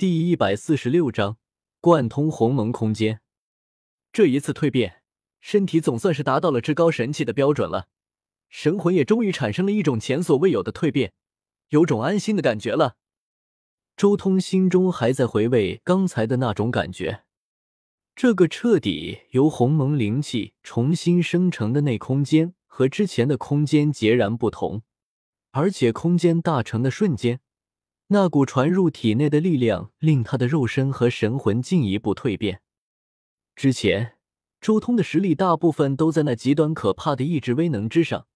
第一百四十六章贯通鸿蒙空间。这一次蜕变，身体总算是达到了至高神器的标准了，神魂也终于产生了一种前所未有的蜕变，有种安心的感觉了。周通心中还在回味刚才的那种感觉，这个彻底由鸿蒙灵气重新生成的内空间和之前的空间截然不同，而且空间大成的瞬间。那股传入体内的力量，令他的肉身和神魂进一步蜕变。之前，周通的实力大部分都在那极端可怕的意志威能之上，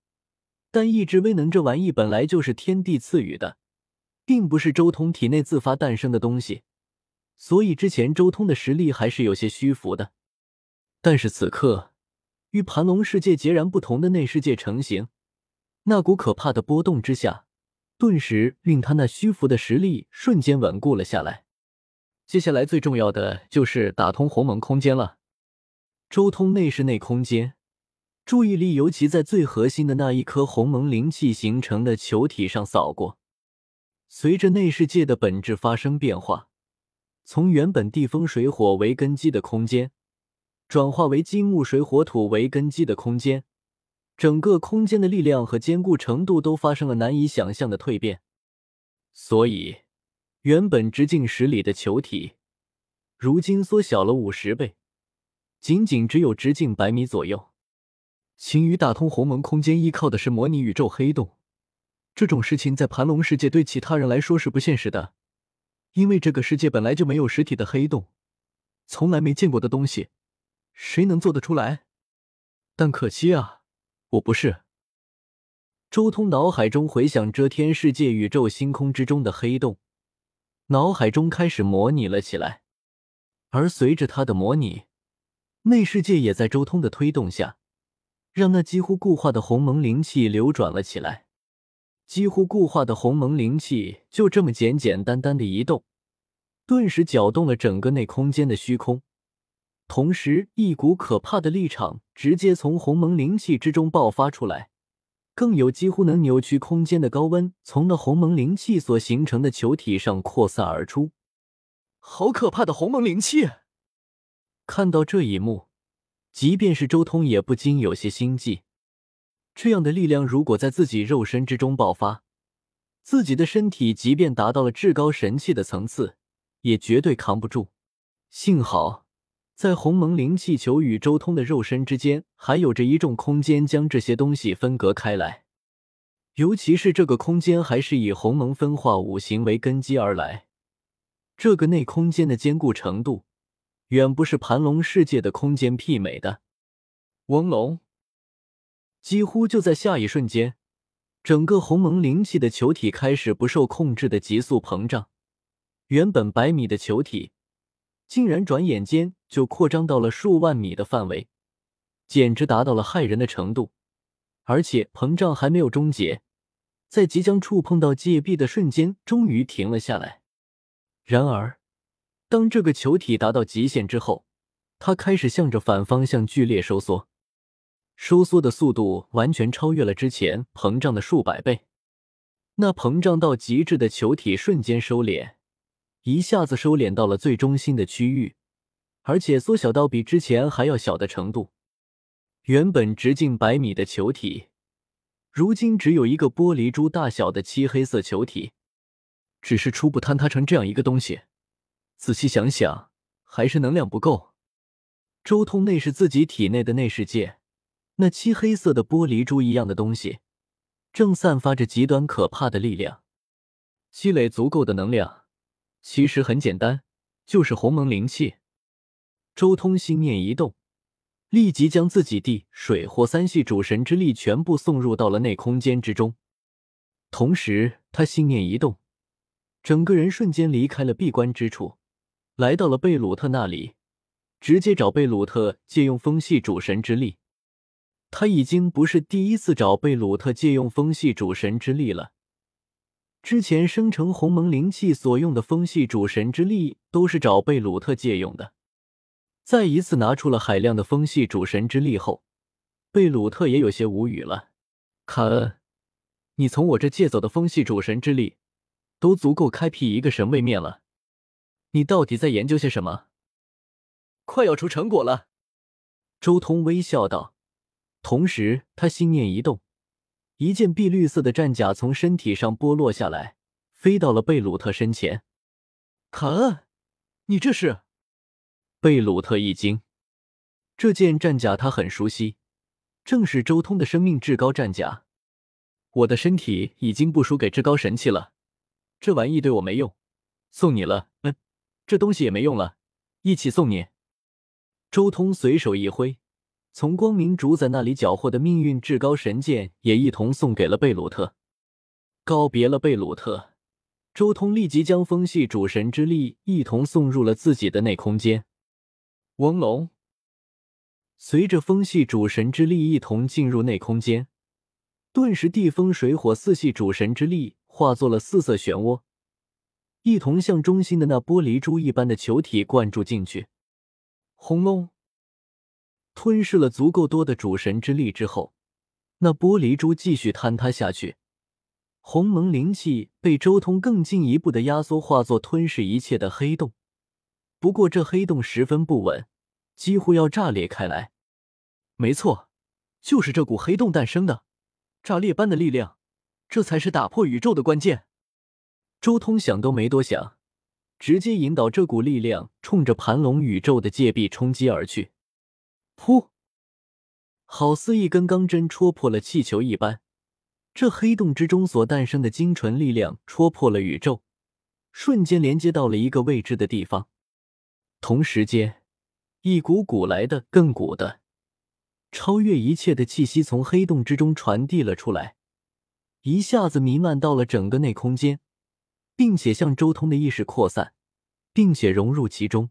但意志威能这玩意本来就是天地赐予的，并不是周通体内自发诞生的东西，所以之前周通的实力还是有些虚浮的。但是此刻，与盘龙世界截然不同的内世界成型，那股可怕的波动之下。顿时令他那虚浮的实力瞬间稳固了下来。接下来最重要的就是打通鸿蒙空间了。周通内视内空间，注意力尤其在最核心的那一颗鸿蒙灵气形成的球体上扫过。随着内世界的本质发生变化，从原本地风水火为根基的空间，转化为金木水火土为根基的空间。整个空间的力量和坚固程度都发生了难以想象的蜕变，所以原本直径十里的球体，如今缩小了五十倍，仅仅只有直径百米左右。秦羽打通鸿蒙空间依靠的是模拟宇宙黑洞，这种事情在盘龙世界对其他人来说是不现实的，因为这个世界本来就没有实体的黑洞，从来没见过的东西，谁能做得出来？但可惜啊。我不是。周通脑海中回想遮天世界宇宙星空之中的黑洞，脑海中开始模拟了起来。而随着他的模拟，内世界也在周通的推动下，让那几乎固化的鸿蒙灵气流转了起来。几乎固化的鸿蒙灵气就这么简简单单的移动，顿时搅动了整个内空间的虚空。同时，一股可怕的力场直接从鸿蒙灵气之中爆发出来，更有几乎能扭曲空间的高温从那鸿蒙灵气所形成的球体上扩散而出。好可怕的鸿蒙灵气！看到这一幕，即便是周通也不禁有些心悸。这样的力量如果在自己肉身之中爆发，自己的身体即便达到了至高神器的层次，也绝对扛不住。幸好。在鸿蒙灵气球与周通的肉身之间，还有着一众空间将这些东西分隔开来。尤其是这个空间还是以鸿蒙分化五行为根基而来，这个内空间的坚固程度，远不是盘龙世界的空间媲美的。嗡龙，几乎就在下一瞬间，整个鸿蒙灵气的球体开始不受控制的急速膨胀，原本百米的球体。竟然转眼间就扩张到了数万米的范围，简直达到了骇人的程度。而且膨胀还没有终结，在即将触碰到界壁的瞬间，终于停了下来。然而，当这个球体达到极限之后，它开始向着反方向剧烈收缩，收缩的速度完全超越了之前膨胀的数百倍。那膨胀到极致的球体瞬间收敛。一下子收敛到了最中心的区域，而且缩小到比之前还要小的程度。原本直径百米的球体，如今只有一个玻璃珠大小的漆黑色球体。只是初步坍塌成这样一个东西，仔细想想，还是能量不够。周通内视自己体内的内世界，那漆黑色的玻璃珠一样的东西，正散发着极端可怕的力量，积累足够的能量。其实很简单，就是鸿蒙灵气。周通心念一动，立即将自己地、水、火三系主神之力全部送入到了内空间之中。同时，他心念一动，整个人瞬间离开了闭关之处，来到了贝鲁特那里，直接找贝鲁特借用风系主神之力。他已经不是第一次找贝鲁特借用风系主神之力了。之前生成鸿蒙灵气所用的风系主神之力，都是找贝鲁特借用的。再一次拿出了海量的风系主神之力后，贝鲁特也有些无语了。卡恩，你从我这借走的风系主神之力，都足够开辟一个神位面了。你到底在研究些什么？快要出成果了。周通微笑道，同时他心念一动，一件碧绿色的战甲从身体上剥落下来，飞到了贝鲁特身前。卡恩，你这是？贝鲁特一惊，这件战甲他很熟悉，正是周通的生命至高战甲。我的身体已经不输给至高神器了，这玩意对我没用，送你了。嗯，这东西也没用了，一起送你。周通随手一挥，从光明主宰那里缴获的命运至高神剑也一同送给了贝鲁特。告别了贝鲁特，周通立即将风系主神之力一同送入了自己的内空间。翁龙，随着风系主神之力一同进入内空间，顿时地风水火四系主神之力化作了四色漩涡，一同向中心的那玻璃珠一般的球体灌注进去。轰隆！吞噬了足够多的主神之力之后，那玻璃珠继续坍塌下去，鸿蒙灵气被周通更进一步的压缩，化作吞噬一切的黑洞。不过这黑洞十分不稳，几乎要炸裂开来。没错，就是这股黑洞诞生的炸裂般的力量，这才是打破宇宙的关键。周通想都没多想，直接引导这股力量冲着盘龙宇宙的界壁冲击而去。噗！好似一根钢针戳破了气球一般，这黑洞之中所诞生的精纯力量戳破了宇宙，瞬间连接到了一个未知的地方。同时间，一股股来的更古的、超越一切的气息从黑洞之中传递了出来，一下子弥漫到了整个内空间，并且向周通的意识扩散，并且融入其中。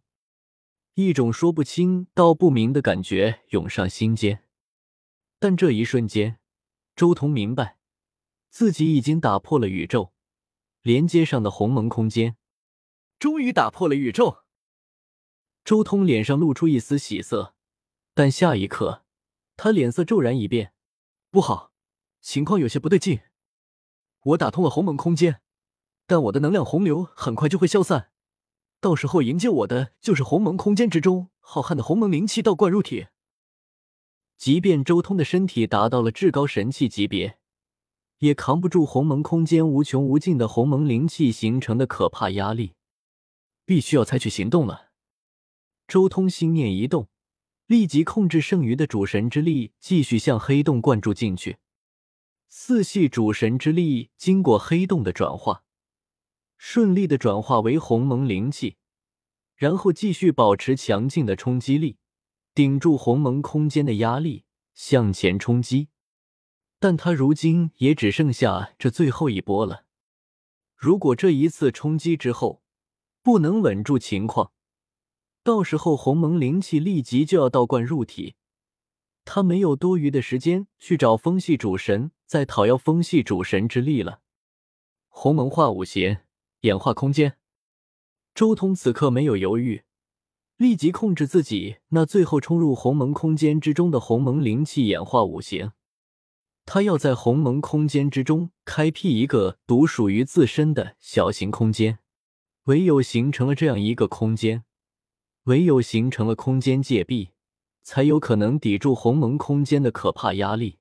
一种说不清道不明的感觉涌上心间。但这一瞬间，周通明白，自己已经打破了宇宙连接上的鸿蒙空间，终于打破了宇宙。周通脸上露出一丝喜色，但下一刻，他脸色骤然一变，不好，情况有些不对劲。我打通了鸿蒙空间，但我的能量洪流很快就会消散，到时候迎接我的就是鸿蒙空间之中浩瀚的鸿蒙灵气倒灌入体。即便周通的身体达到了至高神器级别，也扛不住鸿蒙空间无穷无尽的鸿蒙灵气形成的可怕压力，必须要采取行动了。周通心念一动，立即控制剩余的主神之力，继续向黑洞灌注进去。四系主神之力经过黑洞的转化，顺利的转化为鸿蒙灵气，然后继续保持强劲的冲击力，顶住鸿蒙空间的压力向前冲击。但他如今也只剩下这最后一波了。如果这一次冲击之后不能稳住情况，到时候鸿蒙灵气立即就要倒灌入体，他没有多余的时间去找风系主神再讨要风系主神之力了。鸿蒙化五行，演化空间。周通此刻没有犹豫，立即控制自己那最后冲入鸿蒙空间之中的鸿蒙灵气演化五行。他要在鸿蒙空间之中开辟一个独属于自身的小型空间，唯有形成了这样一个空间。唯有形成了空间界壁，才有可能抵住鸿蒙空间的可怕压力。